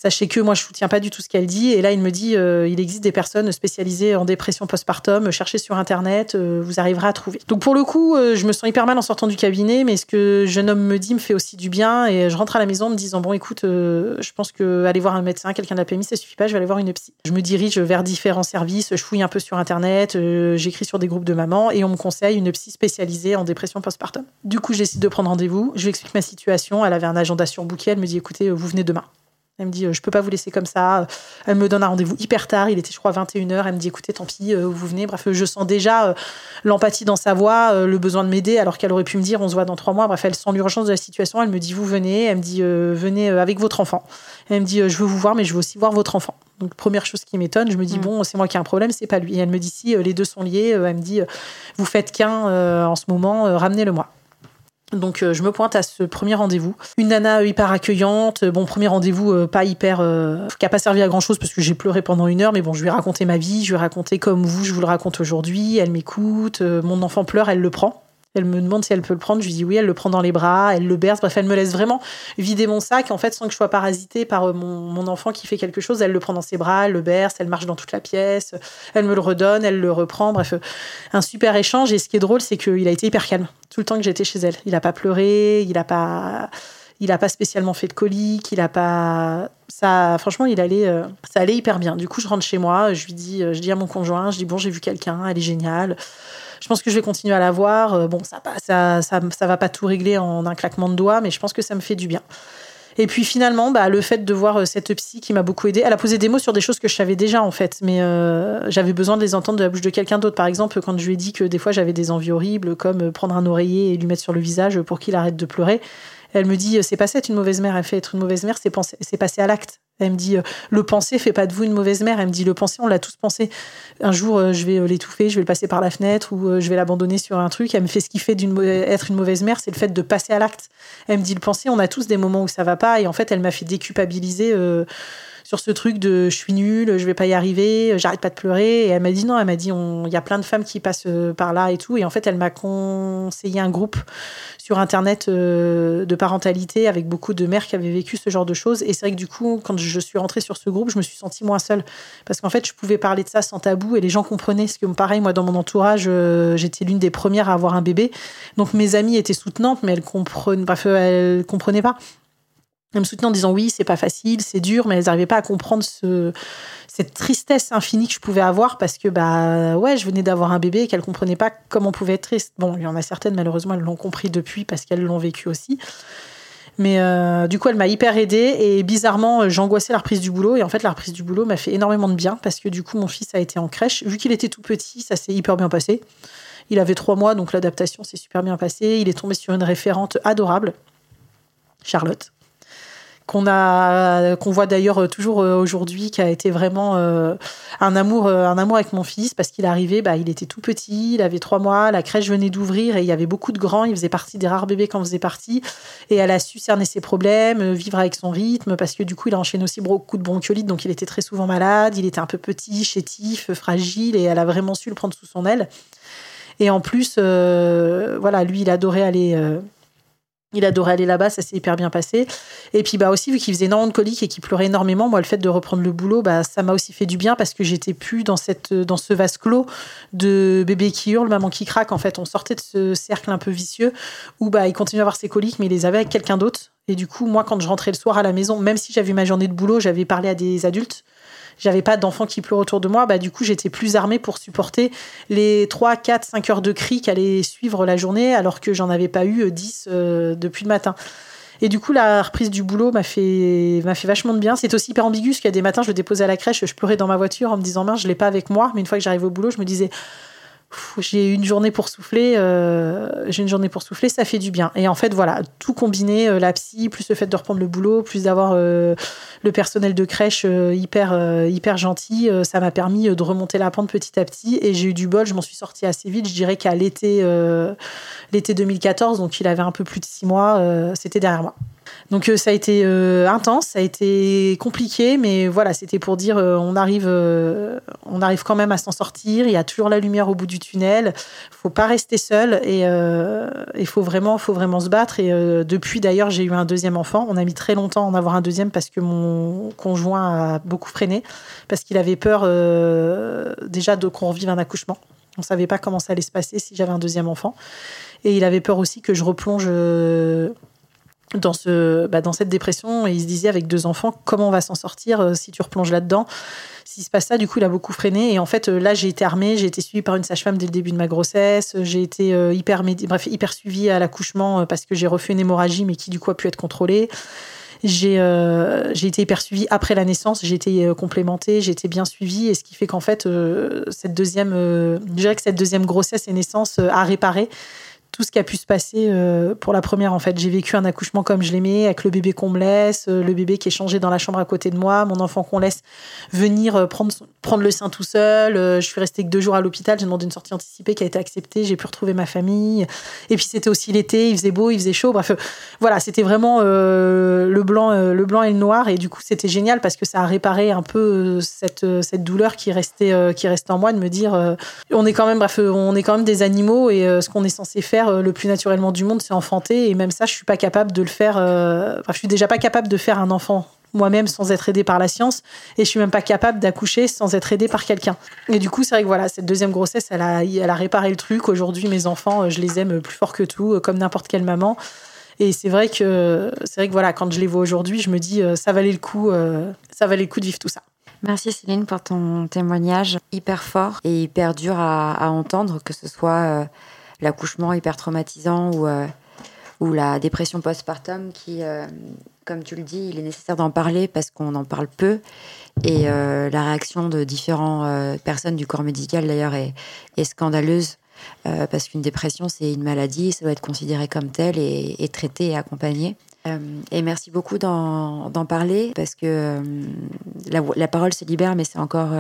Sachez que moi, je soutiens pas du tout ce qu'elle dit. Et là, il me dit, euh, il existe des personnes spécialisées en dépression postpartum. Cherchez sur Internet, euh, vous arriverez à trouver. Donc pour le coup, euh, je me sens hyper mal en sortant du cabinet, mais ce que jeune homme me dit me fait aussi du bien. Et je rentre à la maison en me disant, bon, écoute, je pense que aller voir un médecin, quelqu'un de la PMI, ça suffit pas. Je vais aller voir une psy. Je me dirige vers différents services. Je fouille un peu sur Internet. J'écris sur des groupes de mamans et on me conseille une psy spécialisée en dépression postpartum. Du coup, je décide de prendre rendez-vous. Je lui explique ma situation. Elle avait un agenda surbooké. Elle me dit, écoutez, vous venez demain. Elle me dit, euh, je peux pas vous laisser comme ça. Elle me donne un rendez-vous hyper tard. Il était, je crois, 21h. Elle me dit, écoutez, tant pis, euh, vous venez. Bref, je sens déjà euh, l'empathie dans sa voix, le besoin de m'aider, alors qu'elle aurait pu me dire, on se voit dans trois mois. Bref, elle sent l'urgence de la situation. Elle me dit, vous venez. Elle me dit, venez avec votre enfant. Elle me dit, je veux vous voir, mais je veux aussi voir votre enfant. Donc, première chose qui m'étonne, je me dis, mm. bon, c'est moi qui ai un problème, c'est pas lui. Et elle me dit, si, les deux sont liés. Elle me dit, vous faites qu'un en ce moment, ramenez-le-moi. Donc euh, je me pointe à ce premier rendez-vous. Une nana euh, hyper accueillante. Bon, premier rendez-vous euh, pas hyper... qui a pas servi à grand-chose parce que j'ai pleuré pendant une heure. Mais bon, je lui ai raconté ma vie. Je lui ai raconté comme vous, je vous le raconte aujourd'hui. Elle m'écoute. mon enfant pleure, elle le prend. Elle me demande si elle peut le prendre. Je lui dis oui, elle le prend dans les bras, elle le berce. Bref, elle me laisse vraiment vider mon sac. En fait, sans que je sois parasitée par mon, enfant qui fait quelque chose, elle le prend dans ses bras, elle le berce, elle marche dans toute la pièce, elle me le redonne, elle le reprend. Bref, un super échange. Et ce qui est drôle, c'est qu'il a été hyper calme tout le temps que j'étais chez elle. Il n'a pas pleuré, il n'a pas, il a pas spécialement fait de colique, il a pas, ça, franchement, il allait, euh, ça allait hyper bien. Du coup, je rentre chez moi, je lui dis, je dis à mon conjoint, je dis bon, j'ai vu quelqu'un, elle est géniale. Je pense que je vais continuer à la voir. Euh, bon, ça, ça, ça, ça va pas tout régler en un claquement de doigts, mais je pense que ça me fait du bien. Et puis finalement, bah, le fait de voir euh, cette psy qui m'a beaucoup aidé, elle a posé des mots sur des choses que je savais déjà en fait, mais euh, j'avais besoin de les entendre de la bouche de quelqu'un d'autre. Par exemple, quand je lui ai dit que des fois j'avais des envies horribles, comme euh, prendre un oreiller et lui mettre sur le visage pour qu'il arrête de pleurer, elle me dit c'est pas ça être une mauvaise mère. Elle fait être une mauvaise mère, c'est c'est passer à l'acte. Elle me dit le penser fait pas de vous une mauvaise mère. Elle me dit le penser, on l'a tous pensé. Un jour, je vais l'étouffer, je vais le passer par la fenêtre ou je vais l'abandonner sur un truc. Elle me fait ce qui fait d'une être une mauvaise mère, c'est le fait de passer à l'acte. Elle me dit le penser, on a tous des moments où ça va pas et en fait, elle m'a fait déculpabiliser sur ce truc de je suis nulle, je vais pas y arriver, j'arrête pas de pleurer. Et elle m'a dit non, elle m'a dit il y a plein de femmes qui passent par là et tout. Et en fait, elle m'a conseillé un groupe sur Internet euh, de parentalité avec beaucoup de mères qui avaient vécu ce genre de choses. Et c'est vrai que du coup, quand je suis rentrée sur ce groupe, je me suis sentie moins seule. Parce qu'en fait, je pouvais parler de ça sans tabou et les gens comprenaient. Ce que pareil, moi, dans mon entourage, euh, j'étais l'une des premières à avoir un bébé. Donc mes amies étaient soutenantes, mais elles comprenaient, elles comprenaient pas. Elles me soutenaient en disant oui, c'est pas facile, c'est dur, mais elles n'arrivaient pas à comprendre ce, cette tristesse infinie que je pouvais avoir parce que bah ouais, je venais d'avoir un bébé et qu'elles comprenaient pas comment on pouvait être triste. Bon, il y en a certaines malheureusement elles l'ont compris depuis parce qu'elles l'ont vécu aussi. Mais euh, du coup, elle m'a hyper aidée et bizarrement, j'angoissais la reprise du boulot. Et en fait, la reprise du boulot m'a fait énormément de bien parce que du coup, mon fils a été en crèche. Vu qu'il était tout petit, ça s'est hyper bien passé. Il avait trois mois, donc l'adaptation s'est super bien passée. Il est tombé sur une référente adorable, Charlotte, qu'on a qu'on voit d'ailleurs toujours euh, aujourd'hui qui a été vraiment euh, un amour euh, un amour avec mon fils parce qu'il arrivait bah il était tout petit il avait trois mois la crèche venait d'ouvrir et il y avait beaucoup de grands il faisait partie des rares bébés quand faisait partie. Et elle a su cerner ses problèmes vivre avec son rythme parce que du coup il a enchaîné aussi beaucoup de bronchiolite donc il était très souvent malade il était un peu petit chétif fragile et elle a vraiment su le prendre sous son aile. Et en plus, voilà, lui, il adorait aller il adorait aller là-bas, ça s'est hyper bien passé. Et puis bah aussi vu qu'il faisait énormément de coliques et qu'il pleurait énormément, moi le fait de reprendre le boulot, bah ça m'a aussi fait du bien parce que j'étais plus dans cette dans ce vase clos de bébé qui hurle, maman qui craque. En fait, on sortait de ce cercle un peu vicieux où bah il continuait à avoir ses coliques, mais il les avait avec quelqu'un d'autre. Et du coup, moi quand je rentrais le soir à la maison, même si j'avais ma journée de boulot, j'avais parlé à des adultes j'avais pas d'enfants qui pleurent autour de moi, bah, du coup, j'étais plus armée pour supporter les 3, 4, 5 heures de cris qui allaient suivre la journée, alors que j'en avais pas eu 10 euh, depuis le matin. Et du coup, la reprise du boulot m'a fait, m'a fait vachement de bien. C'est aussi hyper ambigu, parce qu'il y a des matins, je le déposais à la crèche, je pleurais dans ma voiture en me disant, mince, je l'ai pas avec moi. Mais une fois que j'arrive au boulot, je me disais, j'ai une journée pour souffler, euh, j'ai une journée pour souffler, ça fait du bien. Et en fait, voilà, tout combiné, euh, la psy, plus le fait de reprendre le boulot, plus d'avoir euh, le personnel de crèche hyper, gentil, ça m'a permis de remonter la pente petit à petit. Et j'ai eu du bol, je m'en suis sortie assez vite. Je dirais qu'à l'été, l'été 2014, donc il avait un peu plus de six mois, c'était derrière moi. Donc ça a été intense, ça a été compliqué, mais voilà, c'était pour dire on arrive, on arrive quand même à s'en sortir. Il y a toujours la lumière au bout du tunnel. Faut pas rester seul et il faut vraiment, faut vraiment se battre. Et depuis d'ailleurs, j'ai eu un deuxième enfant. On a mis très longtemps à en avoir un deuxième parce que mon conjoint a beaucoup freiné parce qu'il avait peur déjà de qu'on revive un accouchement. On savait pas comment ça allait se passer si j'avais un deuxième enfant. Et il avait peur aussi que je replonge dans, ce, bah, dans cette dépression. Et il se disait avec deux enfants, comment on va s'en sortir euh, si tu replonges là-dedans? S'il se passe ça, du coup, il a beaucoup freiné. Et en fait, euh, là, j'ai été armée, j'ai été suivie par une sage-femme dès le début de ma grossesse, j'ai été euh, hyper, bref, hyper suivie à l'accouchement parce que j'ai refait une hémorragie, mais qui du coup a pu être contrôlée. J'ai été hyper suivie après la naissance, j'ai été complémentée, j'ai été bien suivie, et ce qui fait qu'en fait, cette deuxième, je dirais que cette deuxième grossesse et naissance a réparé tout ce qui a pu se passer euh, pour la première. En fait, j'ai vécu un accouchement comme je l'aimais, avec le bébé qu'on me laisse, euh, le bébé qui est changé dans la chambre à côté de moi, mon enfant qu'on laisse venir euh, prendre, prendre le sein tout seul. je suis restée que deux jours à l'hôpital. J'ai demandé une sortie anticipée qui a été acceptée. J'ai pu retrouver ma famille. Et puis c'était aussi l'été, il faisait beau, il faisait chaud. Bref, voilà, c'était vraiment le blanc, le blanc et le noir. Et du coup, c'était génial parce que ça a réparé un peu cette, cette douleur qui restait, qui restait en moi de me dire, on est quand même, bref, on est quand même des animaux et ce qu'on est censé faire euh, le plus naturellement du monde, c'est enfanter. Et même ça, je suis pas capable de le faire. Euh, je suis déjà pas capable de faire un enfant moi-même sans être aidée par la science. Et je suis même pas capable d'accoucher sans être aidée par quelqu'un. Et du coup, c'est vrai que voilà, cette deuxième grossesse, elle a, réparé le truc. Aujourd'hui, mes enfants, je les aime plus fort que tout, comme n'importe quelle maman. Et c'est vrai que c'est vrai que voilà, quand je les vois aujourd'hui, je me dis ça valait le coup, ça valait le coup de vivre tout ça. Merci Céline pour ton témoignage hyper fort et hyper dur à entendre, que ce soit l'accouchement hyper traumatisant ou, euh, ou la dépression postpartum qui, euh, comme tu le dis, il est nécessaire d'en parler parce qu'on en parle peu. Et euh, la réaction de différentes personnes du corps médical, d'ailleurs, est, scandaleuse. parce qu'une dépression, c'est une maladie, ça doit être considéré comme tel et, et traité et accompagné. et merci beaucoup d'en parler parce que la, la, parole se libère, mais c'est encore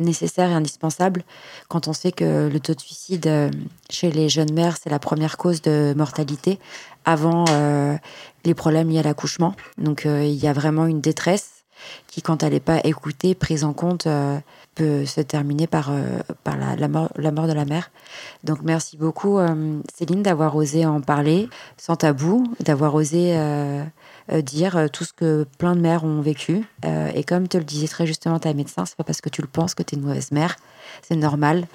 nécessaire et indispensable quand on sait que le taux de suicide euh, chez les jeunes mères, c'est la première cause de mortalité avant euh, les problèmes liés à l'accouchement. Donc euh, il y a vraiment une détresse qui, quand elle n'est pas écoutée, prise en compte, peut se terminer par, par la, mort, la, mort, de la mère. Donc merci beaucoup Céline d'avoir osé en parler sans tabou, d'avoir osé dire euh, tout ce que plein de mères ont vécu. Euh, et comme te le disait très justement ta médecin, c'est pas parce que tu le penses que tu es une mauvaise mère. C'est normal.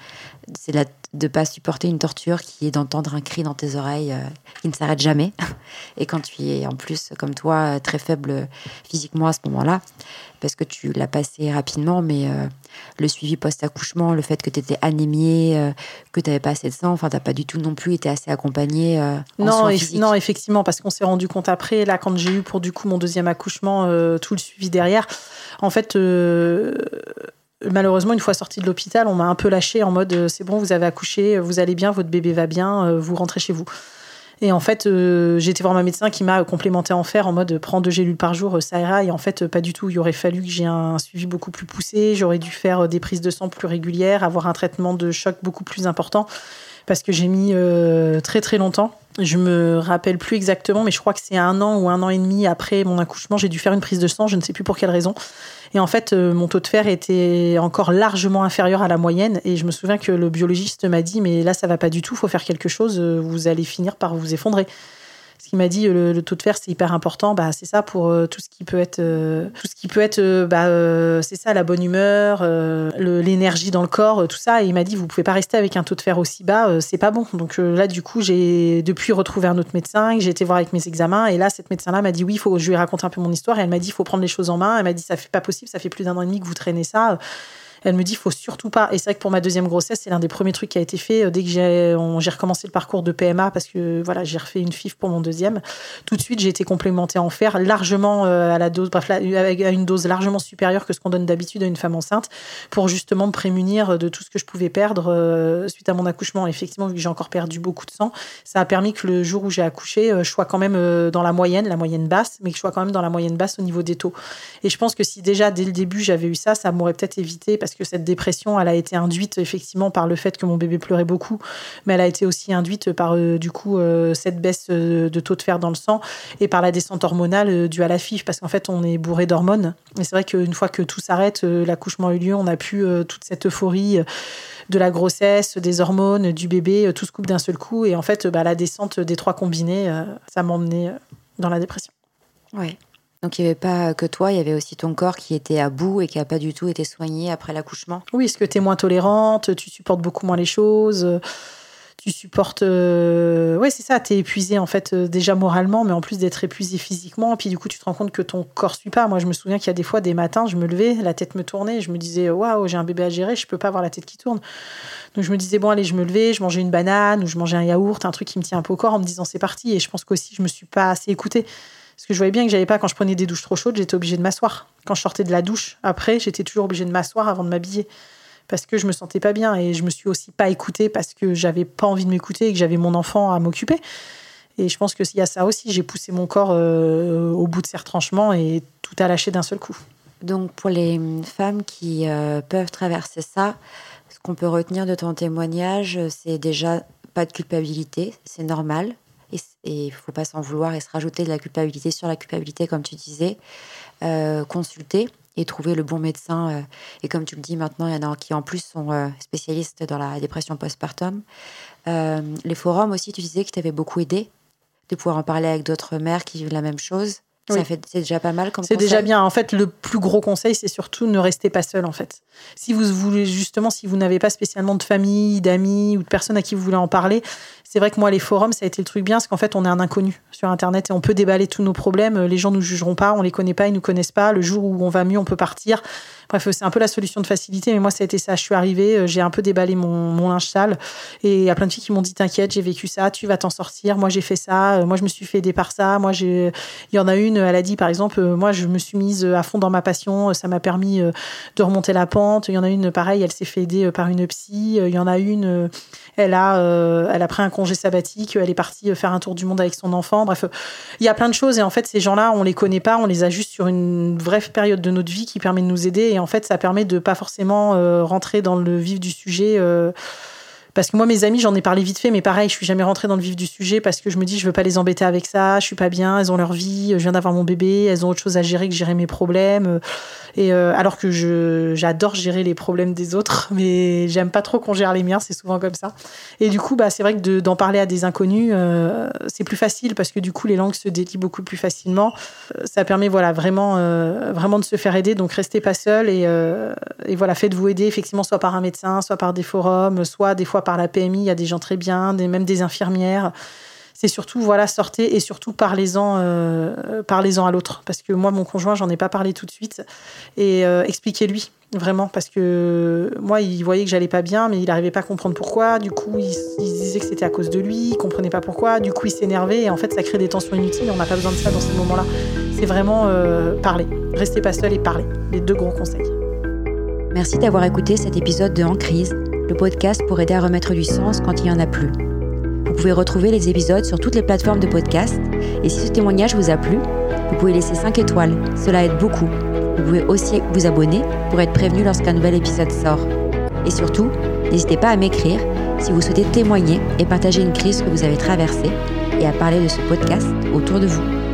C'est de ne pas supporter une torture qui est d'entendre un cri dans tes oreilles qui ne s'arrête jamais. Et quand tu es en plus, comme toi, très faible physiquement à ce moment-là, parce que tu l'as passé rapidement, mais le suivi post-accouchement, le fait que tu étais anémiée, euh, que tu n'avais pas assez de sang, enfin, tu n'as pas du tout non plus été assez accompagnée. Euh, non, non, effectivement, parce qu'on s'est rendu compte après, là, quand j'ai eu pour du coup mon deuxième accouchement, euh, tout le suivi derrière, en fait. Malheureusement, une fois sortie de l'hôpital, on m'a un peu lâché en mode c'est bon, vous avez accouché, vous allez bien, votre bébé va bien, vous rentrez chez vous. Et en fait, euh, j'ai voir ma médecin qui m'a complémenté en fer en mode prends deux gélules par jour, ça ira. Et en fait, pas du tout. Il aurait fallu que j'ai un suivi beaucoup plus poussé. J'aurais dû faire des prises de sang plus régulières, avoir un traitement de choc beaucoup plus important parce que j'ai mis euh, très très longtemps Je me rappelle plus exactement, mais je crois que c'est un an ou un an et demi après mon accouchement, j'ai dû faire une prise de sang, je ne sais plus pour quelle raison. Et en fait, euh, mon taux de fer était encore largement inférieur à la moyenne. Et je me souviens que le biologiste m'a dit, mais là, ça va pas du tout, faut faire quelque chose, euh, vous allez finir par vous effondrer ce qu'il m'a dit, le, taux de fer, c'est hyper important. Bah, c'est ça pour euh, tout ce qui peut être, euh, tout ce qui peut être, euh, bah, c'est ça, la bonne humeur, l'énergie dans le corps, tout ça. Et il m'a dit, vous pouvez pas rester avec un taux de fer aussi bas, c'est pas bon. Donc là, du coup, j'ai depuis retrouvé un autre médecin, j'ai été voir avec mes examens. Et là, cette médecin-là m'a dit, oui, faut, je lui ai raconté un peu mon histoire. Et elle m'a dit, il faut prendre les choses en main. Elle m'a dit, ça fait pas possible, ça fait plus d'un an et demi que vous traînez ça. Elle me dit, faut surtout pas. Et c'est vrai que pour ma deuxième grossesse, c'est l'un des premiers trucs qui a été fait euh, dès que j'ai recommencé le parcours de PMA parce que voilà, j'ai refait une FIF pour mon deuxième. Tout de suite, j'ai été complémentée en fer largement euh, à la dose, bref, à une dose largement supérieure que ce qu'on donne d'habitude à une femme enceinte pour justement me prémunir de tout ce que je pouvais perdre euh, suite à mon accouchement. Effectivement, vu que j'ai encore perdu beaucoup de sang, ça a permis que le jour où j'ai accouché, je sois quand même dans la moyenne, la moyenne basse, mais que je sois quand même dans la moyenne basse au niveau des taux. Et je pense que si déjà dès le début j'avais eu ça, ça m'aurait peut-être évité parce que cette dépression, elle a été induite effectivement par le fait que mon bébé pleurait beaucoup, mais elle a été aussi induite par euh, du coup euh, cette baisse euh, de taux de fer dans le sang et par la descente hormonale due à la FIF, parce qu'en fait on est bourré d'hormones. Et c'est vrai qu'une fois que tout s'arrête, l'accouchement a eu lieu, on a pu toute cette euphorie de la grossesse, des hormones, du bébé, tout se coupe d'un seul coup. Et en fait, bah, la descente des trois combinés, ça m'a emmené dans la dépression. Oui. Donc il n'y avait pas que toi, il y avait aussi ton corps qui était à bout et qui n'a pas du tout été soigné après l'accouchement. Oui, est-ce que tu es moins tolérante, tu supportes beaucoup moins les choses, tu supportes... Euh, c'est ça, tu es épuisé en fait euh, déjà moralement, mais en plus d'être épuisé physiquement, puis du coup tu te rends compte que ton corps suit pas. Moi je me souviens qu'il y a des fois, des matins, je me levais, la tête me tournait, je me disais, waouh, j'ai un bébé à gérer, je peux pas avoir la tête qui tourne. Donc je me disais, bon allez, je me levais, je mangeais une banane, ou je mangeais un yaourt, un truc qui me tient un peu au corps en me disant c'est parti, et je pense qu'aussi je me suis pas assez écoutée. Parce que je voyais bien que j'avais pas, quand je prenais des douches trop chaudes, j'étais obligée de m'asseoir. Quand je sortais de la douche, après, j'étais toujours obligée de m'asseoir avant de m'habiller. Parce que je me sentais pas bien et je me suis aussi pas écoutée parce que j'avais pas envie de m'écouter et que j'avais mon enfant à m'occuper. Et je pense qu'il y a ça aussi. J'ai poussé mon corps euh, au bout de ses retranchements et tout a lâché d'un seul coup. Donc, pour les femmes qui euh, peuvent traverser ça, ce qu'on peut retenir de ton témoignage, c'est déjà pas de culpabilité, c'est normal et il faut pas s'en vouloir et se rajouter de la culpabilité sur la culpabilité, comme tu disais. Euh, consulter et trouver le bon médecin. Euh, et comme tu le dis maintenant, il y en a qui en plus sont euh, spécialistes dans la dépression postpartum. les forums aussi, tu disais que tu avais beaucoup aidé de pouvoir en parler avec d'autres mères qui vivent la même chose. Ça fait, c'est déjà pas mal comme C'est déjà bien. En fait, le plus gros conseil, c'est surtout ne restez pas seul, en fait. Si vous voulez, justement, si vous n'avez pas spécialement de famille, d'amis ou de personnes à qui vous voulez en parler, c'est vrai que moi, les forums, ça a été le truc bien, parce qu'en fait, on est un inconnu sur Internet et on peut déballer tous nos problèmes. Les gens nous jugeront pas, on les connaît pas, ils nous connaissent pas. Le jour où on va mieux, on peut partir. Bref, c'est un peu la solution de facilité, mais moi, ça a été ça. Je suis arrivée, euh, j'ai un peu déballé mon, mon linge sale et il y a plein de filles qui m'ont dit T'inquiète, j'ai vécu ça, tu vas t'en sortir. Moi, j'ai fait ça, euh, moi, je me suis fait aider par ça. Moi, j'ai. Il y en a une, elle a dit par exemple euh, Moi, je me suis mise à fond dans ma passion, ça m'a permis de remonter la pente. Il y en a une, pareil, elle s'est fait aider par une psy. Il y en a une, elle a, elle a pris un congé sabbatique, elle est partie faire un tour du monde avec son enfant. Bref, il y a plein de choses et en fait, ces gens-là, on les connaît pas, on les a juste sur une vraie période de notre vie qui permet de nous aider et en fait, ça permet de pas forcément euh, rentrer dans le vif du sujet. Euh, parce que moi, mes amis, j'en ai parlé vite fait, mais pareil, je suis jamais rentrée dans le vif du sujet parce que je me dis, je veux pas les embêter avec ça, je suis pas bien, elles ont leur vie, je viens d'avoir mon bébé, elles ont autre chose à gérer que gérer mes problèmes. Et euh, alors que je j'adore gérer les problèmes des autres, mais j'aime pas trop qu'on gère les miens, c'est souvent comme ça. Et du coup, bah, c'est vrai que d'en parler à des inconnus, euh, c'est plus facile parce que du coup, les langues se délient beaucoup plus facilement. Euh, ça permet voilà vraiment vraiment de se faire aider. Donc restez pas seul et, et voilà faites-vous aider effectivement soit par un médecin, soit par des forums, soit des fois par la PMI. Il y a des gens très bien, des, même des infirmières. C'est surtout voilà sortez et surtout parlez-en euh, à l'autre. Parce que moi mon conjoint j'en ai pas parlé tout de suite. Et euh, expliquez-lui vraiment. Parce que moi il voyait que j'allais pas bien mais il n'arrivait pas à comprendre pourquoi. Du coup il, disait que c'était à cause de lui il comprenait pas pourquoi. Du coup il s'énervait. Et en fait ça crée des tensions inutiles. On n'a pas besoin de ça dans ces moments-là. C'est vraiment euh, parler. Restez pas seul et parler les deux gros conseils. Merci d'avoir écouté cet épisode de En crise le podcast pour aider à remettre du sens quand il y en a plus vous pouvez retrouver les épisodes sur toutes les plateformes de podcast. Et si ce témoignage vous a plu, vous pouvez laisser 5 étoiles. Cela aide beaucoup. Vous pouvez aussi vous abonner pour être prévenu lorsqu'un nouvel épisode sort. Et surtout, n'hésitez pas à m'écrire si vous souhaitez témoigner et partager une crise que vous avez traversée. et à parler de ce podcast autour de vous.